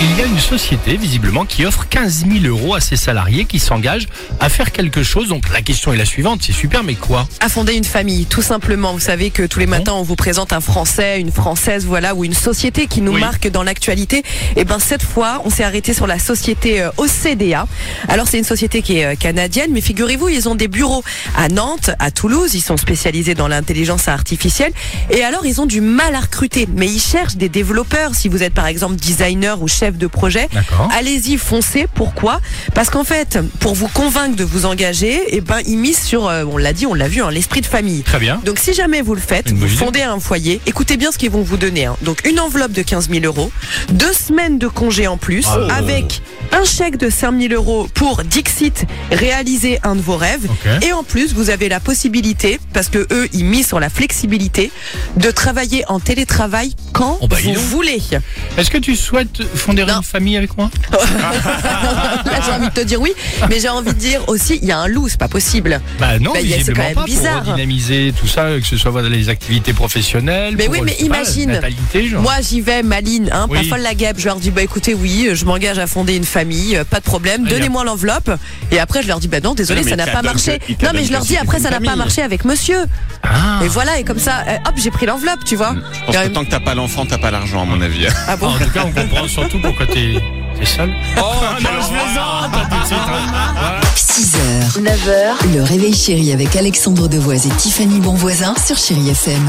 Il y a une société, visiblement, qui offre 15 000 euros à ses salariés qui s'engagent à faire quelque chose. Donc la question est la suivante, c'est super, mais quoi? À fonder une famille, tout simplement. Vous savez que tous les matins, on vous présente un Français, une Française, voilà, ou une société qui nous Oui. marque dans l'actualité. Et ben cette fois, on s'est arrêté sur la société euh, OCDA. Alors c'est une société qui est euh, canadienne, mais figurez-vous, ils ont des bureaux à Nantes, à Toulouse. Ils sont spécialisés dans l'intelligence artificielle. Et alors ils ont du mal à recruter, mais ils cherchent des développeurs. Si vous êtes par exemple designer ou chef de projet, allez-y, foncez. Pourquoi? Parce qu'en fait, pour vous convaincre de vous engager, eh ben, ils misent sur, euh, on l'a dit, on l'a vu, hein, l'esprit de famille. Très bien. Donc si jamais vous le faites, vous fondez un foyer, écoutez bien ce qu'ils vont vous donner. hein. Donc une enveloppe de 15 000 euros, deux semaines de congé en plus, Ah, oh. avec un chèque de 5 000 euros pour Dixit réaliser un de vos rêves. Et en plus, vous avez la possibilité, parce que eux, ils misent sur la flexibilité, de travailler en télétravail quand Oh, bah, vous voulez. Est-ce que tu souhaites fonder Non. une famille avec moi? Là, j'ai envie de te dire oui, mais j'ai envie de dire aussi, il y a un loup, c'est pas possible. Bah non, Bah, c'est quand même pas bizarre. pour dynamiser tout ça, que ce soit voilà, les activités professionnelles. Mais pour, oui, mais pas, imagine. la natalité. Moi, j'y vais, Maline, hein, pas Oui. folle la guêpe. Je leur dis, bah écoutez, oui, je m'engage à fonder une famille, euh, pas de problème, donnez-moi l'enveloppe. Et après, je leur dis, bah non, désolé, Non, ça n'a pas marché. Non, mais je leur dis, après, ça n'a pas marché avec monsieur. Ah. Et voilà, et comme ça, euh, hop, j'ai pris l'enveloppe, tu vois. Je pense que tant que t'as pas l'enfant, t'as pas l'argent, à mon avis. ah bon En tout cas, on comprend surtout pourquoi t'es t'es seul. Oh, non, je plaisante tout de suite. hein. 6h, 9h, le réveil chéri avec Alexandre Devoise et Tiffany Bonvoisin sur Chéri FM.